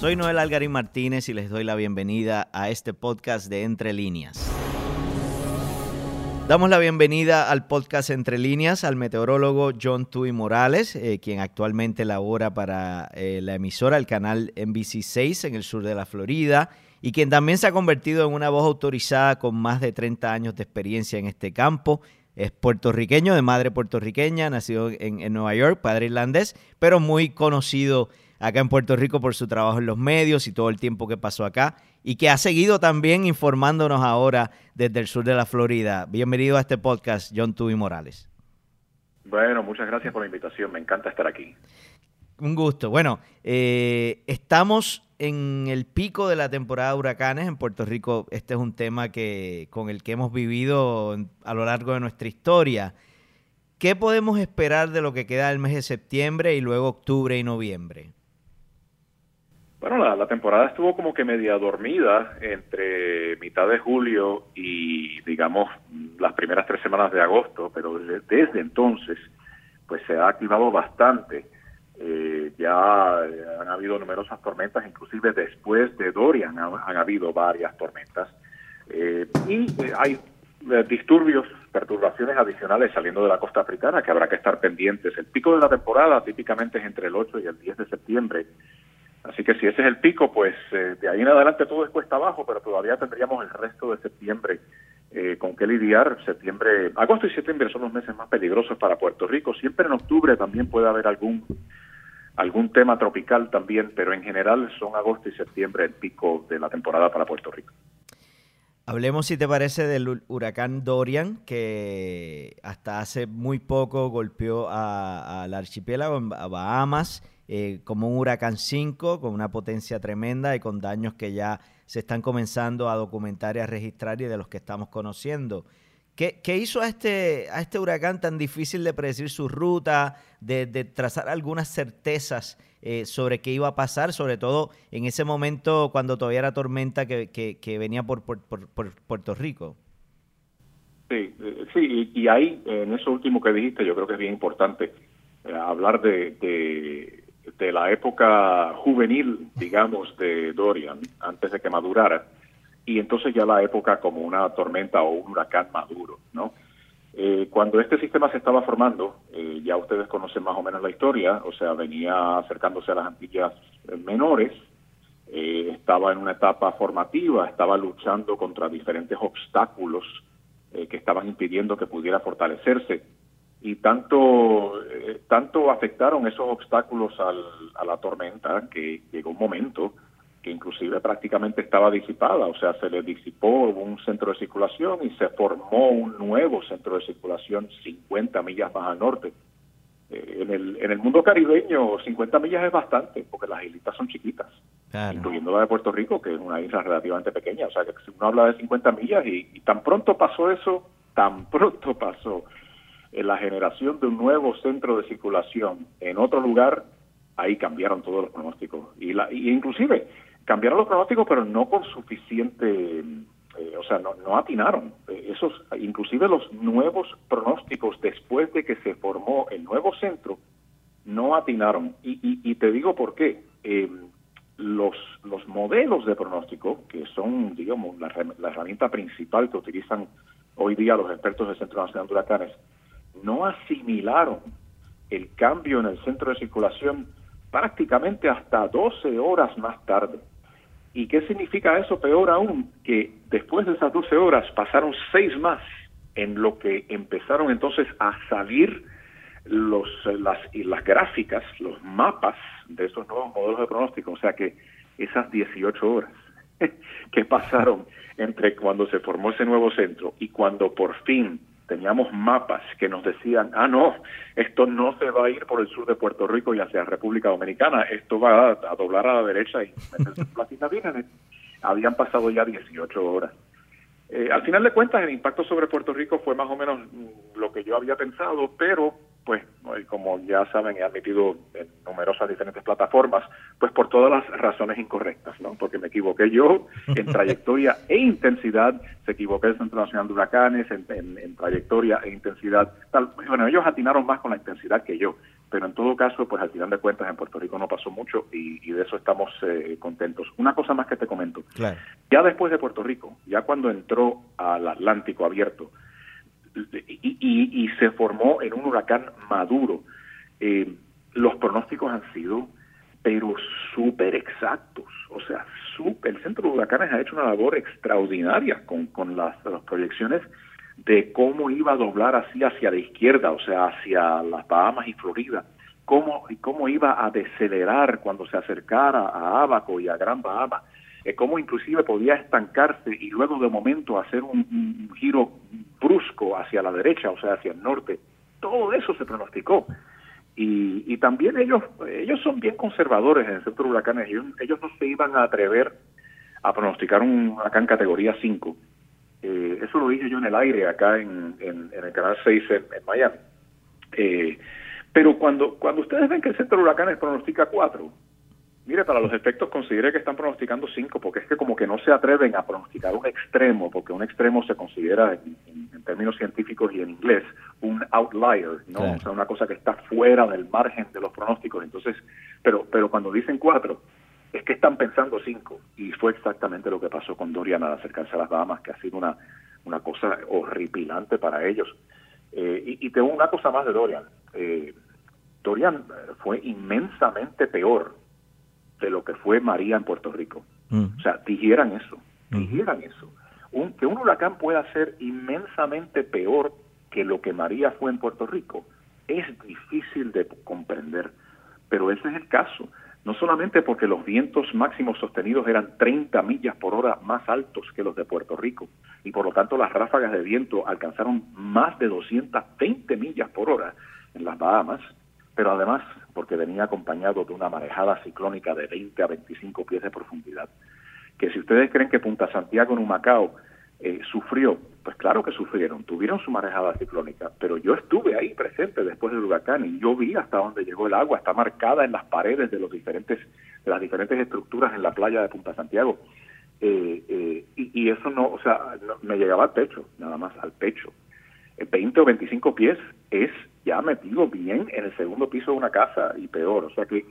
Soy Noel Algarín Martínez y les doy la bienvenida a este podcast de Entre Líneas. Damos la bienvenida al podcast Entre Líneas al meteorólogo John Tui Morales, eh, quien actualmente labora para eh, la emisora, el canal NBC6 en el sur de la Florida, y quien también se ha convertido en una voz autorizada con más de 30 años de experiencia en este campo. Es puertorriqueño, de madre puertorriqueña, nacido en, en Nueva York, padre irlandés, pero muy conocido acá en Puerto Rico por su trabajo en los medios y todo el tiempo que pasó acá y que ha seguido también informándonos ahora desde el sur de la Florida. Bienvenido a este podcast, John Tubi Morales. Bueno, muchas gracias por la invitación, me encanta estar aquí. Un gusto. Bueno, eh, estamos en el pico de la temporada de huracanes en Puerto Rico. Este es un tema que con el que hemos vivido a lo largo de nuestra historia. ¿Qué podemos esperar de lo que queda del mes de septiembre y luego octubre y noviembre? Bueno, la, temporada estuvo como que media dormida entre mitad de julio y, digamos, las primeras tres semanas de agosto, pero desde, entonces, pues se ha activado bastante. Eh, ya han habido numerosas tormentas, inclusive después de Dorian han, habido varias tormentas. Eh, y eh, hay disturbios, perturbaciones adicionales saliendo de la costa africana que habrá que estar pendientes. El pico de la temporada típicamente es entre el 8 y el 10 de septiembre Así que si ese es el pico, pues eh, de ahí en adelante todo es cuesta abajo, pero todavía tendríamos el resto de septiembre eh, con qué lidiar. Septiembre, agosto y septiembre son los meses más peligrosos para Puerto Rico. Siempre en octubre también puede haber algún algún tema tropical también, pero en general son agosto y septiembre el pico de la temporada para Puerto Rico. Hablemos, si te parece, del huracán Dorian, que hasta hace muy poco golpeó al archipiélago, a Bahamas eh, como un huracán 5 con una potencia tremenda y con daños que ya se están comenzando a documentar y a registrar y de los que estamos conociendo. ¿Qué, hizo a este, a este huracán tan difícil de predecir su ruta, de, trazar algunas certezas eh, sobre qué iba a pasar, sobre todo en ese momento cuando todavía era tormenta que, venía por, por, Puerto Rico? Sí, eh, sí, y, ahí, en eso último que dijiste, yo creo que es bien importante hablar de la época juvenil, digamos, de Dorian, antes de que madurara, y entonces ya la época como una tormenta o un huracán maduro, ¿no? Eh, cuando este sistema se estaba formando, eh, ya ustedes conocen más o menos la historia, o sea, venía acercándose a las Antillas menores, eh, estaba en una etapa formativa, estaba luchando contra diferentes obstáculos que estaban impidiendo que pudiera fortalecerse y tanto, eh, tanto afectaron esos obstáculos al, a la tormenta que llegó un momento que inclusive prácticamente estaba disipada, o sea, se le disipó un centro de circulación y se formó un nuevo centro de circulación 50 millas más al norte. Eh, en, el, en el mundo caribeño 50 millas es bastante, porque las islitas son chiquitas, incluyendo la de Puerto Rico, que es una isla relativamente pequeña, o sea, que si uno habla de 50 millas y, y tan pronto pasó eso, tan pronto pasó en la generación de un nuevo centro de circulación en otro lugar, ahí cambiaron todos los pronósticos. Y, la, y inclusive cambiaron los pronósticos, pero no con suficiente, eh, o sea, no, no atinaron. Eh, esos, inclusive los nuevos pronósticos después de que se formó el nuevo centro, no atinaron. Y, y, te digo por qué. Eh, los, los modelos de pronóstico, que son, digamos, la, la herramienta principal que utilizan hoy día los expertos del Centro Nacional de Huracanes, no asimilaron el cambio en el centro de circulación prácticamente hasta 12 horas más tarde. ¿Y qué significa eso? Peor aún, que después de esas 12 horas pasaron seis más en lo que empezaron entonces a salir los, las, las gráficas, los mapas de esos nuevos modelos de pronóstico. O sea que esas 18 horas que pasaron entre cuando se formó ese nuevo centro y cuando por fin teníamos mapas que nos decían, ah, no, esto no se va a ir por el sur de Puerto Rico y hacia República Dominicana, esto va a, doblar a la derecha y meterse Habían pasado ya 18 horas. Eh, al final de cuentas, el impacto sobre Puerto Rico fue más o menos lo que yo había pensado, pero pues como ya saben, he admitido en numerosas diferentes plataformas, pues por todas las razones incorrectas, ¿no? Porque me equivoqué yo en trayectoria e intensidad, se equivocó el Centro Nacional de Huracanes en, trayectoria e intensidad. Tal, bueno, ellos atinaron más con la intensidad que yo, pero en todo caso, pues al final de cuentas en Puerto Rico no pasó mucho y, de eso estamos eh, contentos. Una cosa más que te comento. Ya después de Puerto Rico, ya cuando entró al Atlántico abierto y, se formó en un huracán maduro, eh, los pronósticos han sido pero súper exactos. O sea, el Centro de Huracanes ha hecho una labor extraordinaria con, con las, proyecciones de cómo iba a doblar así hacia la izquierda, o sea, hacia las Bahamas y Florida, cómo, y cómo iba a decelerar cuando se acercara a Abaco y a Gran Bahama, eh, cómo inclusive podía estancarse y luego de momento hacer un giro brusco hacia la derecha, o sea, hacia el norte. Todo eso se pronosticó. Y, también ellos ellos son bien conservadores en el centro de huracanes. Ellos, no se iban a atrever a pronosticar un huracán categoría 5. Eh, eso lo dije yo en el aire acá en, el canal 6 en, Miami. Eh, pero cuando, cuando ustedes ven que el centro de huracanes pronostica 4, Mire, para los efectos considere que están pronosticando cinco, porque es que como que no se atreven a pronosticar un extremo, porque un extremo se considera en, términos científicos y en inglés un outlier, ¿no? O sea, una cosa que está fuera del margen de los pronósticos. Entonces, pero, pero cuando dicen cuatro, es que están pensando cinco. Y fue exactamente lo que pasó con Dorian al acercarse a las Bahamas, que ha sido una, una cosa horripilante para ellos. Eh, y, y tengo una cosa más de Dorian. Eh, Dorian fue inmensamente peor de lo que fue María en Puerto Rico. Mm. O sea, dijeran eso, dijeran eso. Un, que un huracán pueda ser inmensamente peor que lo que María fue en Puerto Rico es difícil de comprender, pero ese es el caso. No solamente porque los vientos máximos sostenidos eran 30 millas por hora más altos que los de Puerto Rico y por lo tanto las ráfagas de viento alcanzaron más de 220 millas por hora en las Bahamas, pero además porque venía acompañado de una marejada ciclónica de 20 a 25 pies de profundidad. Que si ustedes creen que Punta Santiago en Humacao eh, sufrió, pues claro que sufrieron, tuvieron su marejada ciclónica, pero yo estuve ahí presente después del huracán y yo vi hasta dónde llegó el agua, está marcada en las paredes de los diferentes, las diferentes estructuras en la playa de Punta Santiago. Eh, eh, y, eso no, o sea, me llegaba al pecho, nada más al pecho. 20 o 25 pies es ya metido bien en el segundo piso de una casa y peor. O sea que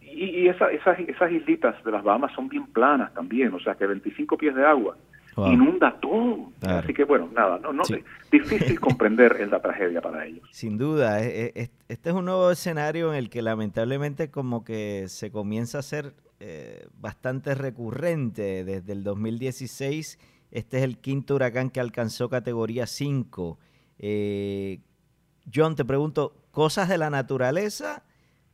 y, esas, esas islitas de las Bahamas son bien planas también, o sea que 25 pies de agua inunda todo. Así que bueno, nada, no, no, difícil comprender la tragedia para ellos. Sin duda, este es un nuevo escenario en el que lamentablemente como que se comienza a ser eh, bastante recurrente. Desde el 2016, este es el quinto huracán que alcanzó categoría 5. Eh, John, te pregunto, ¿cosas de la naturaleza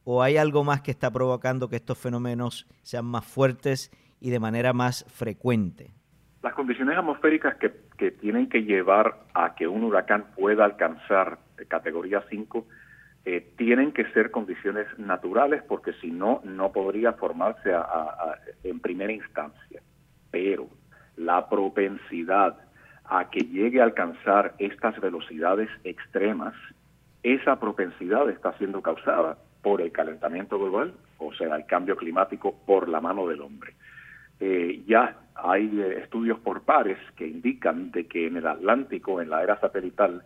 o hay algo más que está provocando que estos fenómenos sean más fuertes y de manera más frecuente? Las condiciones atmosféricas que, tienen que llevar a que un huracán pueda alcanzar categoría 5 eh, tienen que ser condiciones naturales porque si no, no podría formarse en primera instancia. Pero la propensidad a que llegue a alcanzar estas velocidades extremas esa propensidad está siendo causada por el calentamiento global, o sea, el cambio climático por la mano del hombre. Eh, ya hay eh, estudios por pares que indican de que en el Atlántico, en la era satelital,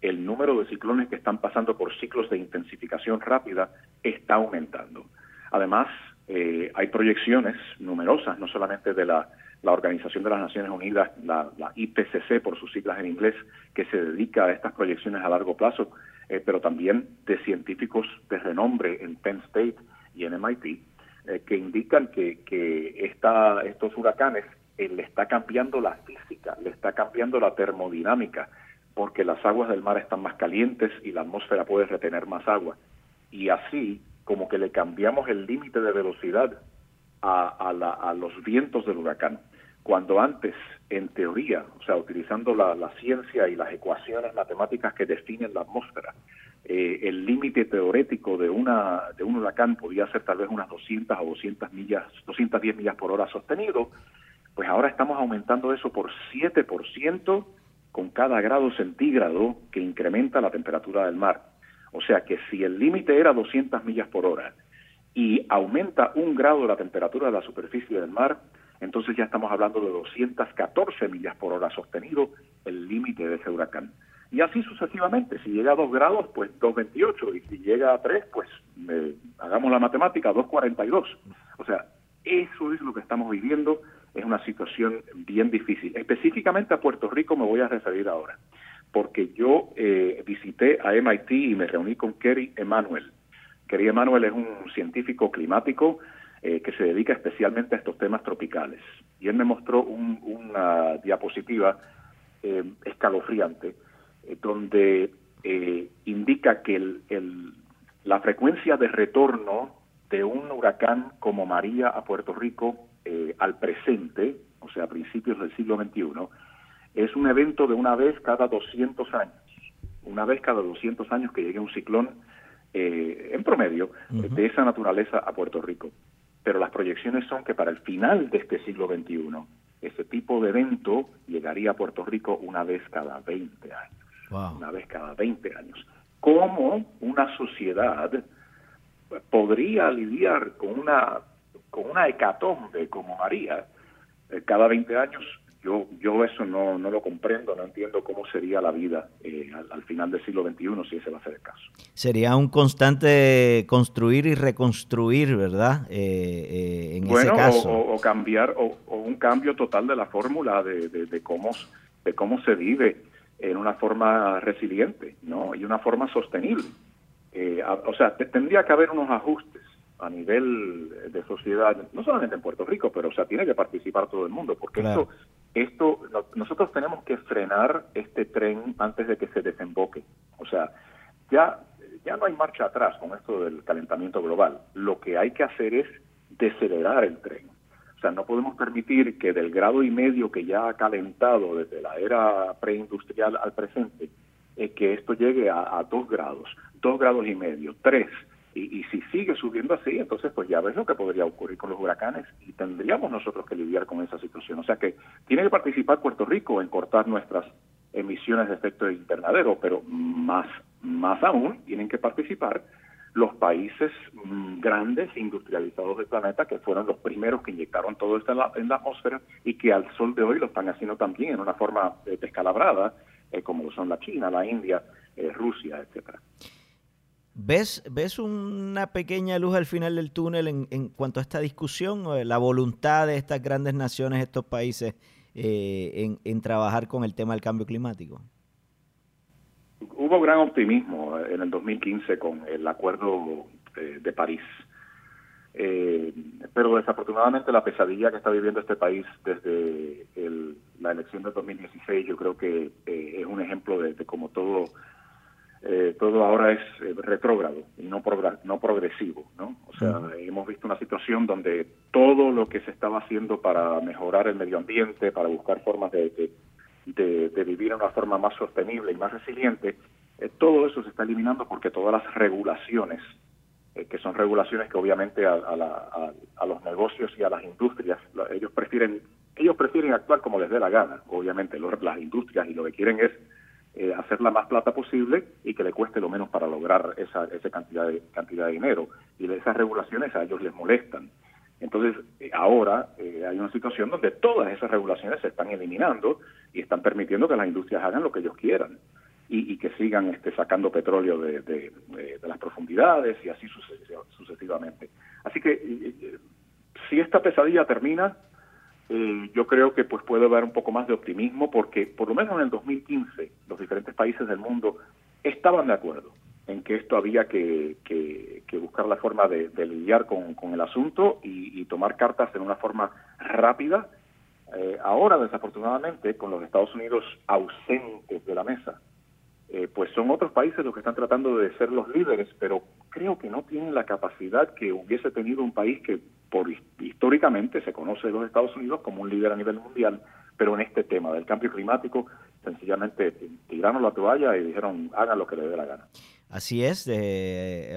el número de ciclones que están pasando por ciclos de intensificación rápida está aumentando. Además, eh, hay proyecciones numerosas, no solamente de la, Organización de las Naciones Unidas, la, la, IPCC por sus siglas en inglés, que se dedica a estas proyecciones a largo plazo, eh, pero también de científicos de renombre en Penn State y en MIT, eh, que indican que, que estos huracanes eh, le está cambiando la física, le está cambiando la termodinámica, porque las aguas del mar están más calientes y la atmósfera puede retener más agua. Y así, como que le cambiamos el límite de velocidad a, a los vientos del huracán. Cuando antes en teoría, o sea, utilizando la, ciencia y las ecuaciones matemáticas que definen la atmósfera, eh, el límite teórico de una de un huracán podía ser tal vez unas 200 o 200 millas, 210 millas por hora sostenido, pues ahora estamos aumentando eso por 7% con cada grado centígrado que incrementa la temperatura del mar. O sea que si el límite era 200 millas por hora y aumenta un grado la temperatura de la superficie del mar, entonces ya estamos hablando de 214 millas por hora sostenido, el límite de ese huracán. Y así sucesivamente. Si llega a 2 grados, pues 2,28. Y si llega a 3, pues hagamos la matemática, 2,42. O sea, eso es lo que estamos viviendo. Es una situación bien difícil. Específicamente a Puerto Rico me voy a referir ahora, porque yo eh, visité a MIT y me reuní con Kerry Emanuel. Kerry Emanuel es un científico climático eh, que se dedica especialmente a estos temas tropicales. Y él me mostró una diapositiva eh, escalofriante eh, donde eh, indica que el, la frecuencia de retorno de un huracán como María a Puerto Rico eh, al presente, o sea, a principios del siglo XXI, es un evento de una vez cada 200 años. Una vez cada 200 años que llegue un ciclón en promedio de esa naturaleza a Puerto Rico. Pero las proyecciones son que para el final de este siglo XXI, ese tipo de evento llegaría a Puerto Rico una vez cada 20 años una vez cada 20 años. ¿Cómo una sociedad podría lidiar con una, con una hecatombe como María eh, cada 20 años? Yo, yo eso no, no lo comprendo, no entiendo cómo sería la vida eh, al, final del siglo XXI si ese va a ser el caso. Sería un constante construir y reconstruir, ¿verdad? Eh, en ese caso. O, o cambiar, o, un cambio total de la fórmula de, de, de, cómo, de cómo se vive en una forma resiliente ¿no? y una forma sostenible. Eh, o sea, tendría que haber unos ajustes a nivel de sociedad, no solamente en Puerto Rico, pero o sea, tiene que participar todo el mundo, porque esto, esto, nosotros tenemos que frenar este tren antes de que se desemboque. O sea, ya, ya no hay marcha atrás con esto del calentamiento global. Lo que hay que hacer es decelerar el tren. O sea, no podemos permitir que del grado y medio que ya ha calentado desde la era preindustrial al presente, eh, que esto llegue a, dos grados, dos grados y medio, tres. Y, y, si sigue subiendo así, entonces pues ya ves lo que podría ocurrir con los huracanes y tendríamos nosotros que lidiar con esa situación. O sea que tiene que participar Puerto Rico en cortar nuestras emisiones de efecto invernadero, pero más, más aún tienen que participar los países mm, grandes industrializados del planeta que fueron los primeros que inyectaron todo esto en la, atmósfera y que al sol de hoy lo están haciendo también en una forma eh, descalabrada, eh, como son la China, la India, eh, Rusia, etcétera. ¿Ves, ¿Ves una pequeña luz al final del túnel en, en cuanto a esta discusión, la voluntad de estas grandes naciones, estos países, en, en trabajar con el tema del cambio climático? hubo gran optimismo en el 2015 con el acuerdo eh, de, París. Eh, pero desafortunadamente la pesadilla que está viviendo este país desde la elección de 2016 yo creo que eh, es un ejemplo de, cómo todo todo ahora es retrógrado y no no progresivo no o sea hemos visto una situación donde todo lo que se estaba haciendo para mejorar el medio ambiente para buscar formas de de, vivir de una forma más sostenible y más resiliente, eh, todo eso se está eliminando porque todas las regulaciones, eh, que son regulaciones que obviamente a, los negocios y a las industrias, ellos prefieren ellos prefieren actuar como les dé la gana, obviamente las industrias y lo que quieren es eh, hacer la más plata posible y que le cueste lo menos para lograr esa, esa cantidad de cantidad de dinero y esas regulaciones a ellos les molestan entonces, eh, ahora eh, hay una situación donde todas esas regulaciones se están eliminando y están permitiendo que las industrias hagan lo que ellos quieran y, que sigan este, sacando petróleo de, las profundidades y así sucesivamente. Así que eh, si esta pesadilla termina, yo creo que pues puede haber un poco más de optimismo porque por lo menos en el 2015 los diferentes países del mundo estaban de acuerdo en que esto había que, buscar la forma de, lidiar con, el asunto y, tomar cartas en una forma rápida. Eh, ahora, desafortunadamente, con los Estados Unidos ausentes de la mesa, eh, pues son otros países los que están tratando de ser los líderes, pero creo que no tienen la capacidad que hubiese tenido un país que por históricamente se conoce de los Estados Unidos como un líder a nivel mundial, pero en este tema del cambio climático sencillamente tiraron la toalla y dijeron hagan lo que les dé la gana. Así es,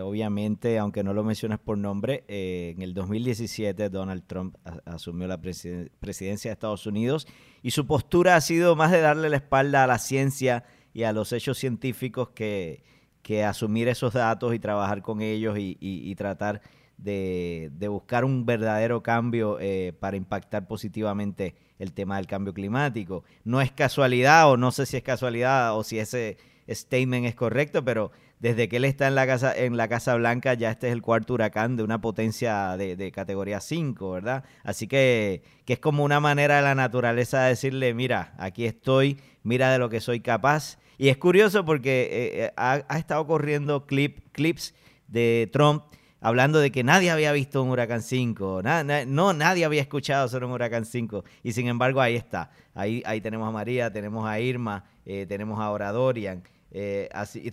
obviamente, aunque no lo mencionas por nombre, eh, en el 2017 Donald Trump asumió la presidencia de Estados Unidos y su postura ha sido más de darle la espalda a la ciencia y a los hechos científicos que, que asumir esos datos y trabajar con ellos y, tratar de, buscar un verdadero cambio eh, para impactar positivamente el tema del cambio climático. No es casualidad, o no sé si es casualidad, o si ese statement es correcto, pero desde que él está en la Casa, en la casa Blanca ya este es el cuarto huracán de una potencia de, categoría 5, ¿verdad? Así que, que, es como una manera de la naturaleza de decirle, mira, aquí estoy, mira de lo que soy capaz. Y es curioso porque eh, eh, ha, estado corriendo clip, clips de Trump hablando de que nadie había visto un huracán 5, no, nadie había escuchado sobre un huracán 5, y sin embargo ahí está, ahí, ahí tenemos a María, tenemos a Irma, eh, tenemos a Dorian, eh,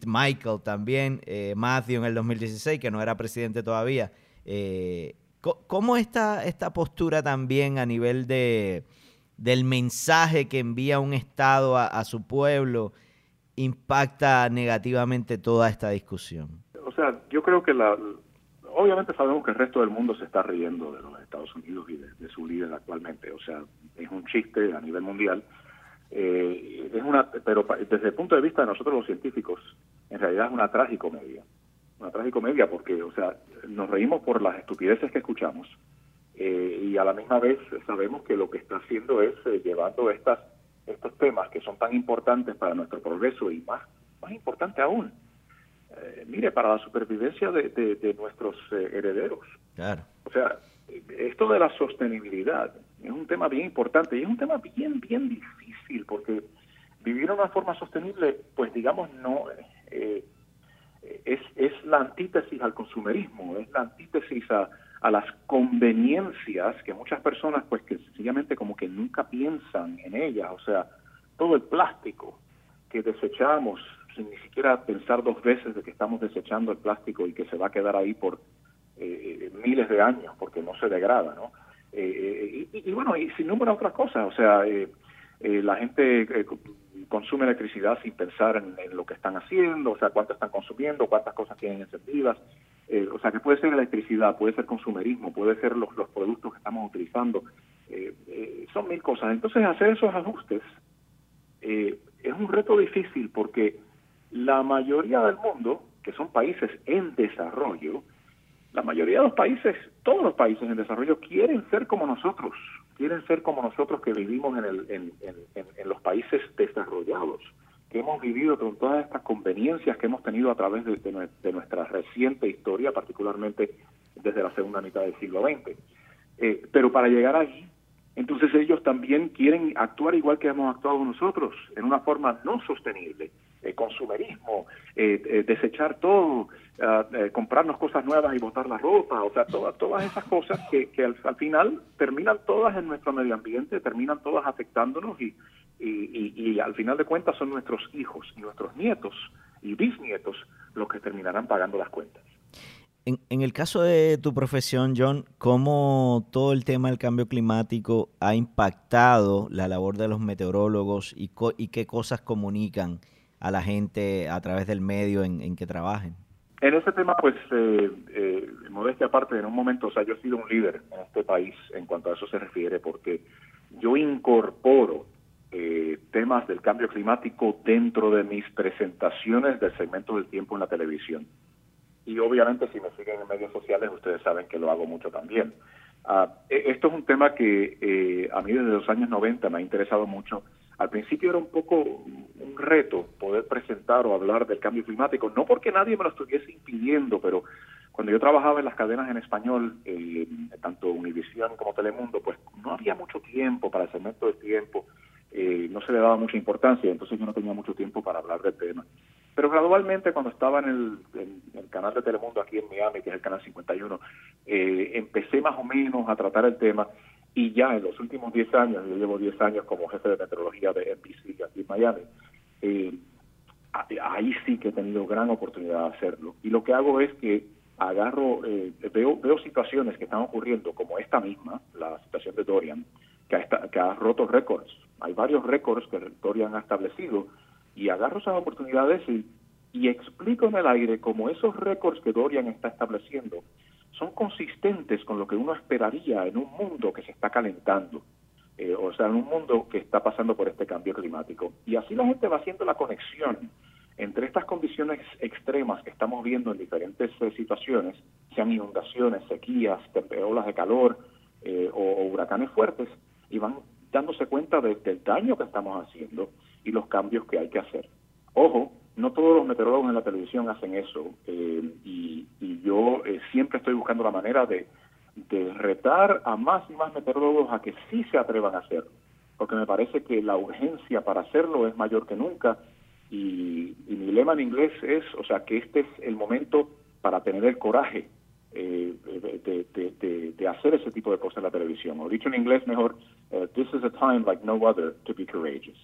Michael también, eh, Matthew en el 2016, que no era presidente todavía. Eh, ¿Cómo está esta postura también a nivel de, del mensaje que envía un Estado a, su pueblo impacta negativamente toda esta discusión? O sea, yo creo que la, obviamente sabemos que el resto del mundo se está riendo de los Estados Unidos y de, su líder actualmente. O sea, es un chiste a nivel mundial. Eh, es una, pero desde el punto de vista de nosotros los científicos, en realidad es una tragicomedia. Una tragicomedia porque, o sea, nos reímos por las estupideces que escuchamos eh, y a la misma vez sabemos que lo que está haciendo es eh, llevando estas estos temas que son tan importantes para nuestro progreso y más, más importante aún, mire, para la supervivencia de, de, nuestros herederos. Claro. O sea, esto de la sostenibilidad es un tema bien importante y es un tema bien, bien difícil porque vivir de una forma sostenible, pues digamos, no eh, es, es la antítesis al consumerismo, es la antítesis a, a las conveniencias que muchas personas, pues que sencillamente como que nunca piensan en ellas, o sea, todo el plástico que desechamos sin ni siquiera pensar dos veces de que estamos desechando el plástico y que se va a quedar ahí por eh, miles de años porque no se degrada, ¿no? Eh, y, bueno, y sin número otras cosas, o sea, eh, la gente consume electricidad sin pensar en, lo que están haciendo, o sea, cuánto están consumiendo, cuántas cosas tienen encendidas, o sea, que puede ser electricidad, puede ser consumerismo, puede ser los, los productos que estamos utilizando, son mil cosas. Entonces, hacer esos ajustes es un reto difícil porque la mayoría del mundo, que son países en desarrollo, la mayoría de los países, todos los países en desarrollo quieren ser como nosotros, quieren ser como nosotros que vivimos en, el, en, en, los países desarrollados, que hemos vivido con todas estas conveniencias que hemos tenido a través de, nuestra reciente historia, particularmente desde la segunda mitad del siglo XX. Eh, pero para llegar allí, entonces ellos también quieren actuar igual que hemos actuado nosotros, en una forma no sostenible, eh, consumerismo, eh, eh, desechar todo, ah, comprarnos cosas nuevas y botar la ropa, o sea, todas, todas esas cosas que, que al, final terminan todas en nuestro medio ambiente, terminan todas afectándonos y, y, y, al final de cuentas son nuestros hijos y nuestros nietos y bisnietos los que terminarán pagando las cuentas. En, en, el caso de tu profesión, John, ¿cómo todo el tema del cambio climático ha impactado la labor de los meteorólogos y, y qué cosas comunican a la gente a través del medio en, que trabajen? En ese tema, pues, eh, eh, modestia aparte, en un momento, o sea, yo he sido un líder en este país en cuanto a eso se refiere, porque yo incorporo eh, temas del cambio climático dentro de mis presentaciones del segmento del tiempo en la televisión. Y obviamente, si me siguen en medios sociales, ustedes saben que lo hago mucho también. E, esto es un tema que eh, a mí desde los años 90 me ha interesado mucho al principio era un poco un reto poder presentar o hablar del cambio climático, no porque nadie me lo estuviese impidiendo, pero cuando yo trabajaba en las cadenas en español, eh, tanto Univisión como Telemundo, pues no había mucho tiempo para el segmento de tiempo, eh, no se le daba mucha importancia, entonces yo no tenía mucho tiempo para hablar del tema. Pero gradualmente, cuando estaba en el, canal de Telemundo aquí en Miami, que es el canal 51, eh, empecé más o menos a tratar el tema y ya en los últimos 10 años, yo llevo 10 años como jefe de meteorología de NBC aquí en Miami, eh, ahí sí que he tenido gran oportunidad de hacerlo. Y lo que hago es que agarro, eh, veo, veo situaciones que están ocurriendo, como esta misma, la situación de Dorian, que ha, roto récords. Hay varios récords que Dorian ha establecido y agarro esas oportunidades y, y explico en el aire cómo esos récords que Dorian está estableciendo son consistentes con lo que uno esperaría en un mundo que se está calentando, eh, o sea, en un mundo que está pasando por este cambio climático. Y así la gente va haciendo la conexión entre estas condiciones extremas que estamos viendo en diferentes eh, situaciones sean inundaciones, sequías, olas de calor eh, o, huracanes fuertes, y van dándose cuenta del daño que estamos haciendo y los cambios que hay que hacer. Ojo, no todos los meteorólogos en la televisión hacen eso, eh, y, yo siempre estoy buscando la manera de, de retar a más y más meteorólogos a que sí se atrevan a hacerlo, porque me parece que la urgencia para hacerlo es mayor que nunca, y, y mi lema en inglés es, o sea, que este es el momento para tener el coraje eh, de, de, hacer ese tipo de cosas en la televisión. O dicho en inglés mejor, uh, this is a time like no other to be courageous.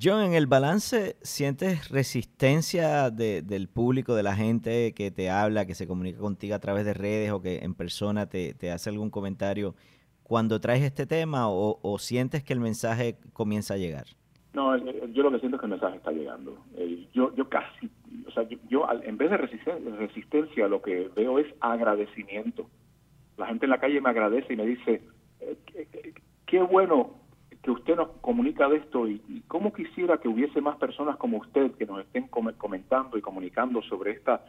John, en el balance, ¿sientes resistencia del público, de la gente que te habla, que se comunica contigo a través de redes o que en persona te, te hace algún comentario cuando traes este tema o, o sientes que el mensaje comienza a llegar? No, yo lo que siento es que el mensaje está llegando. yo, yo casi, sea, yo, en vez de resistencia, lo que veo es agradecimiento. La gente en la calle me agradece y me dice, eh, qué, bueno que usted nos comunica de esto y, cómo quisiera que hubiese más personas como usted que nos estén comentando y comunicando sobre esta,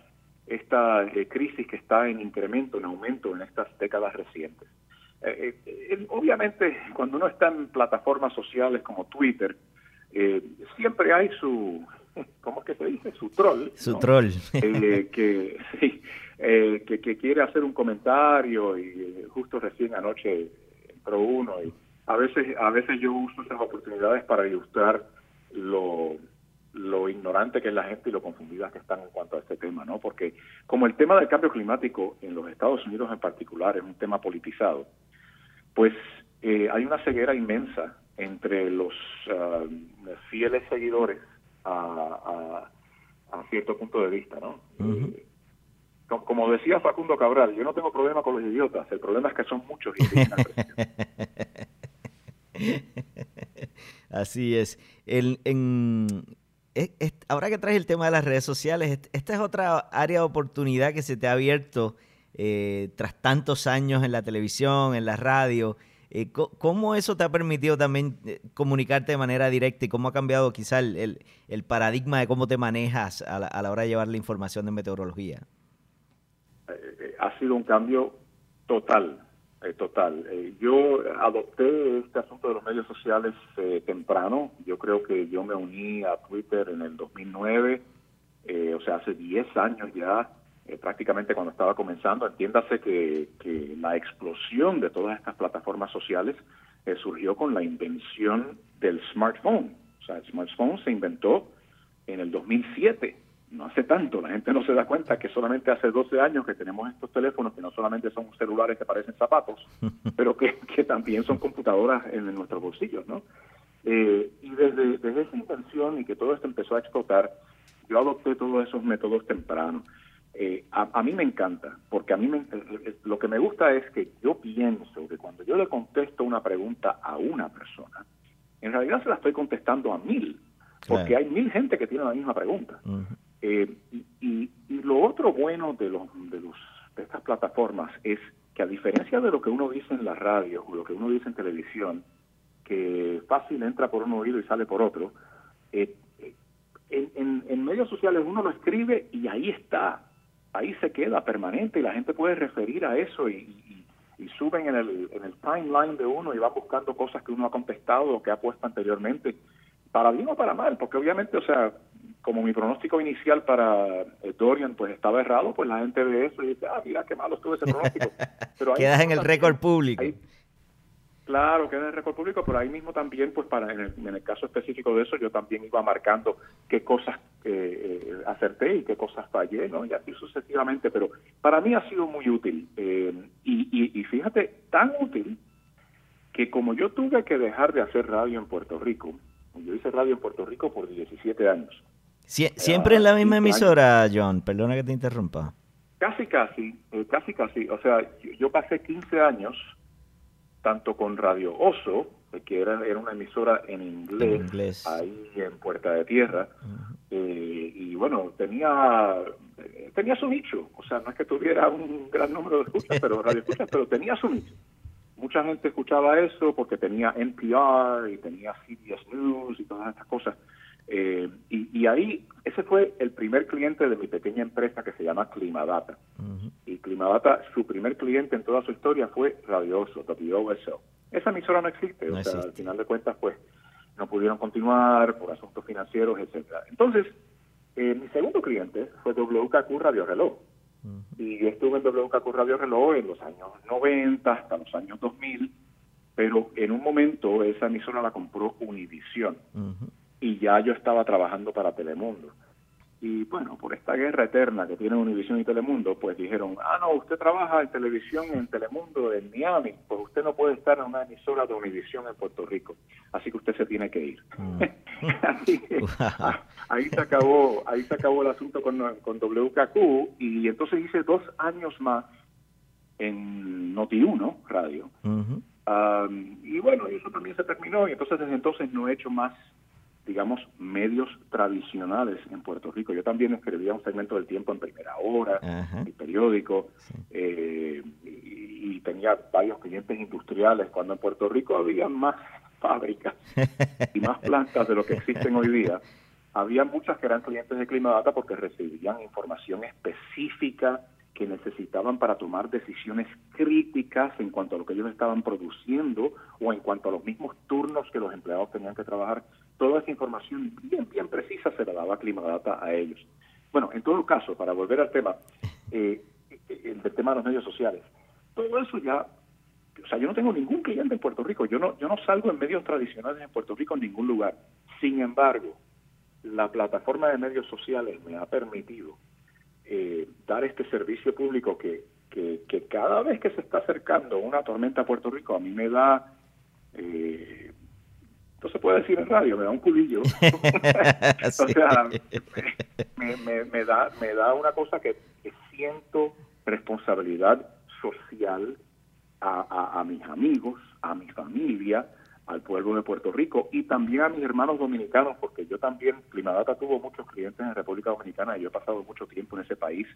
esta eh, crisis que está en incremento, en aumento en estas décadas recientes. Eh, obviamente, cuando uno está en plataformas sociales como Twitter, eh, siempre hay su, ¿cómo es que se dice? Su troll. Su troll. Eh, que, sí, eh, que, que, quiere hacer un comentario y justo recién anoche entró uno y a veces, a veces yo uso esas oportunidades para ilustrar lo, lo ignorante que es la gente y lo confundida que están en cuanto a este tema, ¿no? Porque como el tema del cambio climático en los Estados Unidos en particular es un tema politizado, pues hay una ceguera inmensa entre los ah, fieles seguidores a, a, cierto punto de vista, ¿no? Eh, como, decía Facundo Cabral, yo no tengo problema con los idiotas, el problema es que son muchos y Así es. El, en, ahora que traes el tema de las redes sociales, esta es otra área de oportunidad que se te ha abierto eh, tras tantos años en la televisión, en la radio. Eh, ¿Cómo eso te ha permitido también eh, comunicarte de manera directa y cómo ha cambiado quizá el, el, paradigma de cómo te manejas a la, a la, hora de llevar la información de meteorología? Eh, ha sido un cambio total, total. yo adopté este asunto de los medios sociales temprano. Yo creo que yo me uní a Twitter en el 2009, o sea, hace 10 años ya. Eh, prácticamente cuando estaba comenzando. Entiéndase que, que, la explosión de todas estas plataformas sociales eh, surgió con la invención del smartphone. O sea, el smartphone se inventó en el 2007, no hace tanto. La gente no se da cuenta que solamente hace 12 años que tenemos estos teléfonos que no solamente son celulares que parecen zapatos, pero que, que también son computadoras en, nuestros bolsillos, ¿no? Eh, y desde, desde esa invención y que todo esto empezó a explotar, yo adopté todos esos métodos tempranos. Eh, a, mí me encanta, porque a mí me, eh, eh, lo que me gusta es que yo pienso que cuando yo le contesto una pregunta a una persona, en realidad se la estoy contestando a mil, porque hay mil gente que tiene la misma pregunta. y, lo otro bueno de los, de los de estas plataformas es que a diferencia de lo que uno dice en la radio o lo que uno dice en televisión, que fácil entra por un oído y sale por otro, en, en medios sociales uno lo escribe y ahí está ahí se queda permanente y la gente puede referir a eso y, suben en el, en el timeline de uno y va buscando cosas que uno ha contestado o que ha puesto anteriormente, para bien o para mal, porque obviamente, o sea, como mi pronóstico inicial para eh, Dorian pues estaba errado, pues la gente ve eso y dice, ah, mira qué malo estuvo ese pronóstico. Pero Quedas en el récord público. Claro, queda en el récord público, pero ahí mismo también, pues para en el, caso específico de eso, yo también iba marcando qué cosas eh, eh, acerté y qué cosas fallé, ¿no? Y así sucesivamente, pero para mí ha sido muy útil. Eh, y, y, fíjate, tan útil que como yo tuve que dejar de hacer radio en Puerto Rico, yo hice radio en Puerto Rico por 17 años. siempre en la misma emisora, John, perdona que te interrumpa. Casi, casi, casi, casi. O sea, yo pasé 15 años tanto con Radio Oso, que era, era una emisora en inglés, ahí en Puerta de Tierra, eh, y bueno, tenía tenía su nicho, o sea, no es que tuviera un gran número de escuchas, pero radio escuchas, pero tenía su nicho. Mucha gente escuchaba eso porque tenía NPR y tenía CBS News y todas estas cosas. Eh, y, ahí, ese fue el primer cliente de mi pequeña empresa que se llama Climadata. Y Climadata, su primer cliente en toda su historia fue Radioso, WOSO. Esa emisora no existe, o sea, al final de cuentas, pues, no pudieron continuar por asuntos financieros, etcétera. Entonces, eh, mi segundo cliente fue WKQ Radio Reloj. Y yo estuve en WKQ Radio Reloj en los años 90 hasta los años 2000, pero en un momento esa emisora la compró Univision y ya yo estaba trabajando para Telemundo. Y bueno, por esta guerra eterna que tienen Univision y Telemundo, pues dijeron, ah, no, usted trabaja en televisión en Telemundo en Miami, pues usted no puede estar en una emisora de Univision en Puerto Rico, así que usted se tiene que ir. Mm. ahí se acabó, ahí se acabó el asunto con, con WKQ y entonces hice dos años más en Noti1 Radio. y bueno, eso también se terminó y entonces desde entonces no he hecho más digamos, medios tradicionales en Puerto Rico. Yo también escribía un segmento del tiempo en primera hora, el periódico, eh, y, tenía varios clientes industriales cuando en Puerto Rico había más fábricas y más plantas de lo que existen hoy día. Había muchas que eran clientes de Climadata porque recibían información específica que necesitaban para tomar decisiones críticas en cuanto a lo que ellos estaban produciendo o en cuanto a los mismos turnos que los empleados tenían que trabajar. Toda esa información bien, bien precisa se la daba Climadata a ellos. Bueno, en todo caso, para volver al tema, eh, el tema de los medios sociales, todo eso ya, o sea, yo no tengo ningún cliente en Puerto Rico, yo no, yo no salgo en medios tradicionales en Puerto Rico en ningún lugar. Sin embargo, la plataforma de medios sociales me ha permitido eh, dar este servicio público que, que, cada vez que se está acercando una tormenta a Puerto Rico, a mí me da, eh, no se puede decir en radio, me da un culillo. o sea, me, me, da, me da una cosa que, siento responsabilidad social a, a mis amigos, a mi familia, al pueblo de Puerto Rico y también a mis hermanos dominicanos, porque yo también, Climadata tuvo muchos clientes en República Dominicana y yo he pasado mucho tiempo en ese país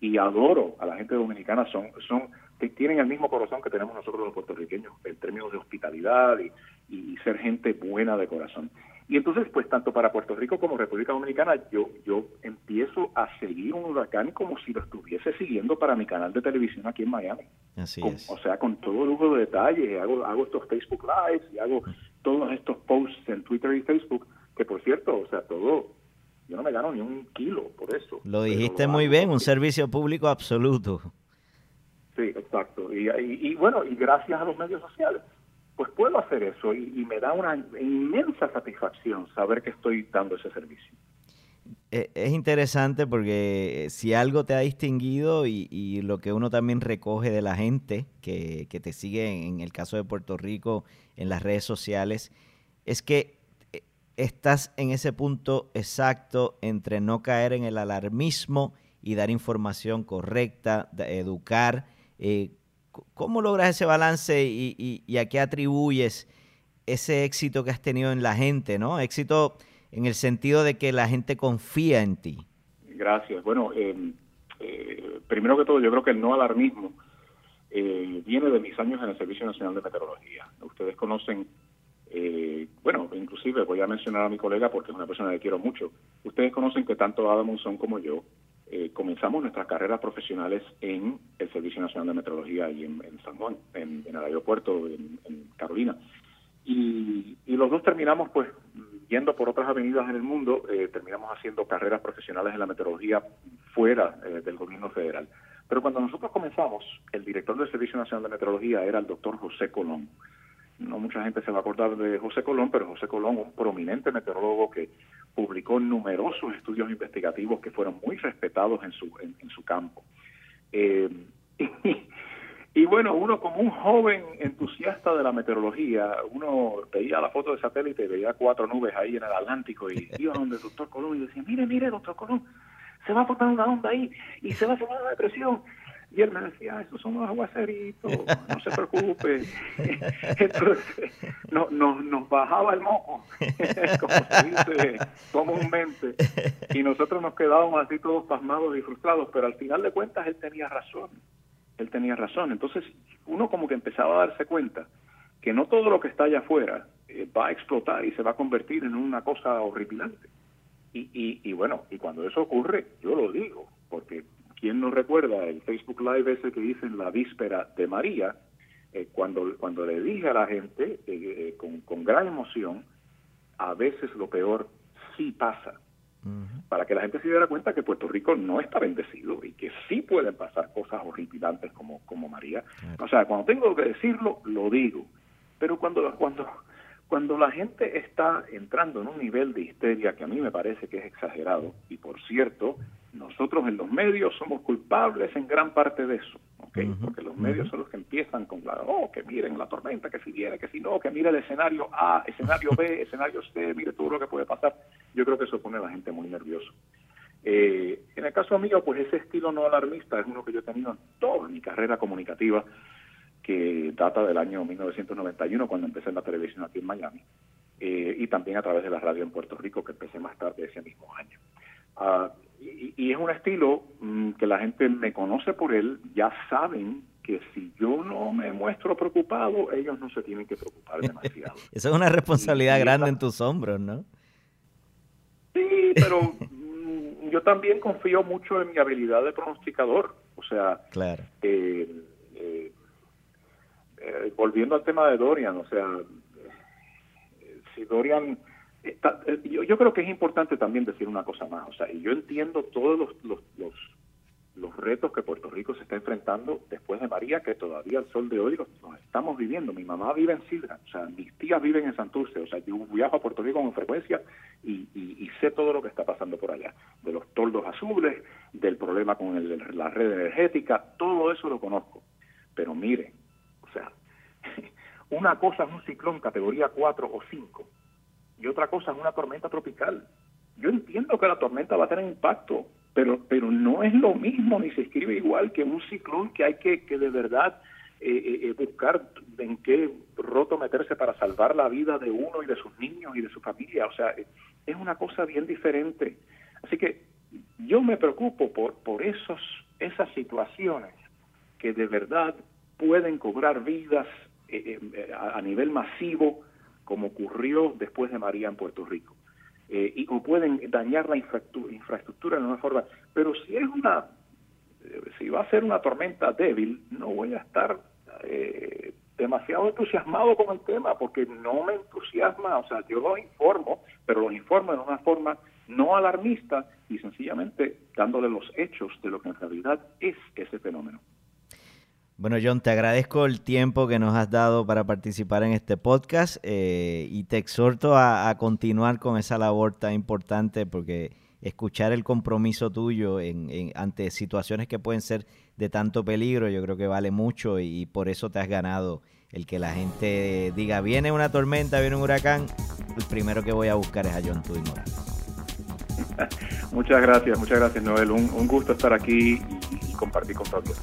y adoro a la gente dominicana, son, son, que tienen el mismo corazón que tenemos nosotros los puertorriqueños en términos de hospitalidad y, y ser gente buena de corazón. Y entonces, pues tanto para Puerto Rico como República Dominicana, yo, yo empiezo a seguir un huracán como si lo estuviese siguiendo para mi canal de televisión aquí en Miami. Así es. O sea, con todo lujo de detalle, hago, hago estos Facebook Lives y hago todos estos posts en Twitter y Facebook, que por cierto, o sea, todo, yo no me gano ni un kilo por eso. Lo dijiste muy bien, un servicio público absoluto. Sí, exacto. y, y bueno, y gracias a los medios sociales pues puedo hacer eso y, me da una inmensa satisfacción saber que estoy dando ese servicio. E, es interesante porque si algo te ha distinguido y, lo que uno también recoge de la gente que, te sigue en, el caso de Puerto Rico en las redes sociales, es que eh, estás en ese punto exacto entre no caer en el alarmismo y dar información correcta, educar, eh, ¿Cómo logras ese balance y, a qué atribuyes ese éxito que has tenido en la gente, ¿no? Éxito en el sentido de que la gente confía en ti. Gracias. Bueno, em, eh, primero que todo, yo creo que el no alarmismo eh, viene de mis años en el Servicio Nacional de Meteorología. Ustedes conocen, eh, bueno, inclusive voy a mencionar a mi colega porque es una persona que quiero mucho. Ustedes conocen que tanto Adam son como yo eh, comenzamos nuestras carreras profesionales en el Servicio Nacional de Meteorología y en, San Juan, en, el aeropuerto en, Carolina. Y, los dos terminamos pues yendo por otras avenidas en el mundo, eh, terminamos haciendo carreras profesionales en la meteorología fuera eh, del gobierno federal. Pero cuando nosotros comenzamos, el director del Servicio Nacional de Meteorología era el doctor José Colón no mucha gente se va a acordar de José Colón, pero José Colón, un prominente meteorólogo que publicó numerosos estudios investigativos que fueron muy respetados en su, en, su campo. Eh, y, bueno, uno como un joven entusiasta de la meteorología, uno veía la foto de satélite y veía cuatro nubes ahí en el Atlántico y iba donde el doctor Colón y decía, mire, mire, doctor Colón, se va a formar una onda ahí y se va a formar una depresión y él me decía, esos son los aguaceritos, no se preocupe. Entonces, no, nos bajaba el moco, como se dice comúnmente. Y nosotros nos quedábamos así todos pasmados y frustrados, pero al final de cuentas él tenía razón. Él tenía razón. Entonces, uno como que empezaba a darse cuenta que no todo lo que está allá afuera eh, va a explotar y se va a convertir en una cosa horripilante. Y, y, y bueno, y cuando eso ocurre, yo lo digo, porque ¿quién no recuerda el Facebook Live ese que hice en la víspera de María? Eh, cuando, cuando le dije a la gente eh, eh, con, con gran emoción, a veces lo peor sí pasa para que la gente se diera cuenta que Puerto Rico no está bendecido y que sí pueden pasar cosas horripilantes como, como María. O sea, cuando tengo que decirlo, lo digo. Pero cuando, cuando, cuando la gente está entrando en un nivel de histeria que a mí me parece que es exagerado, y por cierto, nosotros en los medios somos culpables en gran parte de eso, ¿okay? porque los medios son los que empiezan con la, oh, que miren la tormenta, que si viene, que si no, que mire el escenario A, escenario B, escenario C, mire todo lo que puede pasar. Yo creo que eso pone a la gente muy nervioso. Eh, en el caso mío, pues ese estilo no alarmista es uno que yo he tenido en toda mi carrera comunicativa, que data del año 1991, cuando empecé en la televisión aquí en Miami, eh, y también a través de la radio en Puerto Rico, que empecé más tarde ese mismo año. Uh, y, es un estilo mm, que la gente me conoce por él, ya saben que si yo no me muestro preocupado, ellos no se tienen que preocupar demasiado. Eso es una responsabilidad grande en tus hombros, ¿no? Sí, pero mm, yo también confío mucho en mi habilidad de pronosticador. O sea, claro. Eh, eh, eh, volviendo al tema de Dorian, o sea, si Dorian eh, yo, creo que es importante también decir una cosa más, o sea, y yo entiendo todos los, los, los, retos que Puerto Rico se está enfrentando después de María, que todavía al sol de hoy los, estamos viviendo. Mi mamá vive en Sidra, o sea, mis tías viven en Santurce, o sea, yo viajo a Puerto Rico con frecuencia y, y, sé todo lo que está pasando por allá, de los toldos azules, del problema con la red energética, todo eso lo conozco. Pero mire, o sea, una cosa es un ciclón categoría 4 o 5 y otra cosa es una tormenta tropical. Yo entiendo que la tormenta va a tener impacto, pero, pero no es lo mismo ni se escribe igual que un ciclón que hay que, que de verdad eh, eh, eh, buscar en qué roto meterse para salvar la vida de uno y de sus niños y de su familia. O sea, es una cosa bien diferente. Así que yo me preocupo por, por esos, esas situaciones que de verdad pueden cobrar vidas a nivel masivo como ocurrió después de María en Puerto Rico. Eh, y o pueden dañar la infraestructura, de una forma. Pero si es una, eh, si va a ser una tormenta débil, no voy a estar eh, demasiado entusiasmado con el tema, porque no me entusiasma, o sea, yo lo informo, pero lo informo de una forma no alarmista y sencillamente dándole los hechos de lo que en realidad es ese fenómeno. Bueno, John, te agradezco el tiempo que nos has dado para participar en este podcast eh, y te exhorto a, continuar con esa labor tan importante porque escuchar el compromiso tuyo en, ante situaciones que pueden ser de tanto peligro, yo creo que vale mucho y, por eso te has ganado el que la gente diga, viene una tormenta, viene un huracán, el primero que voy a buscar es a John Tuy Muchas gracias, muchas gracias Noel. Un, gusto estar aquí y, compartir con todos.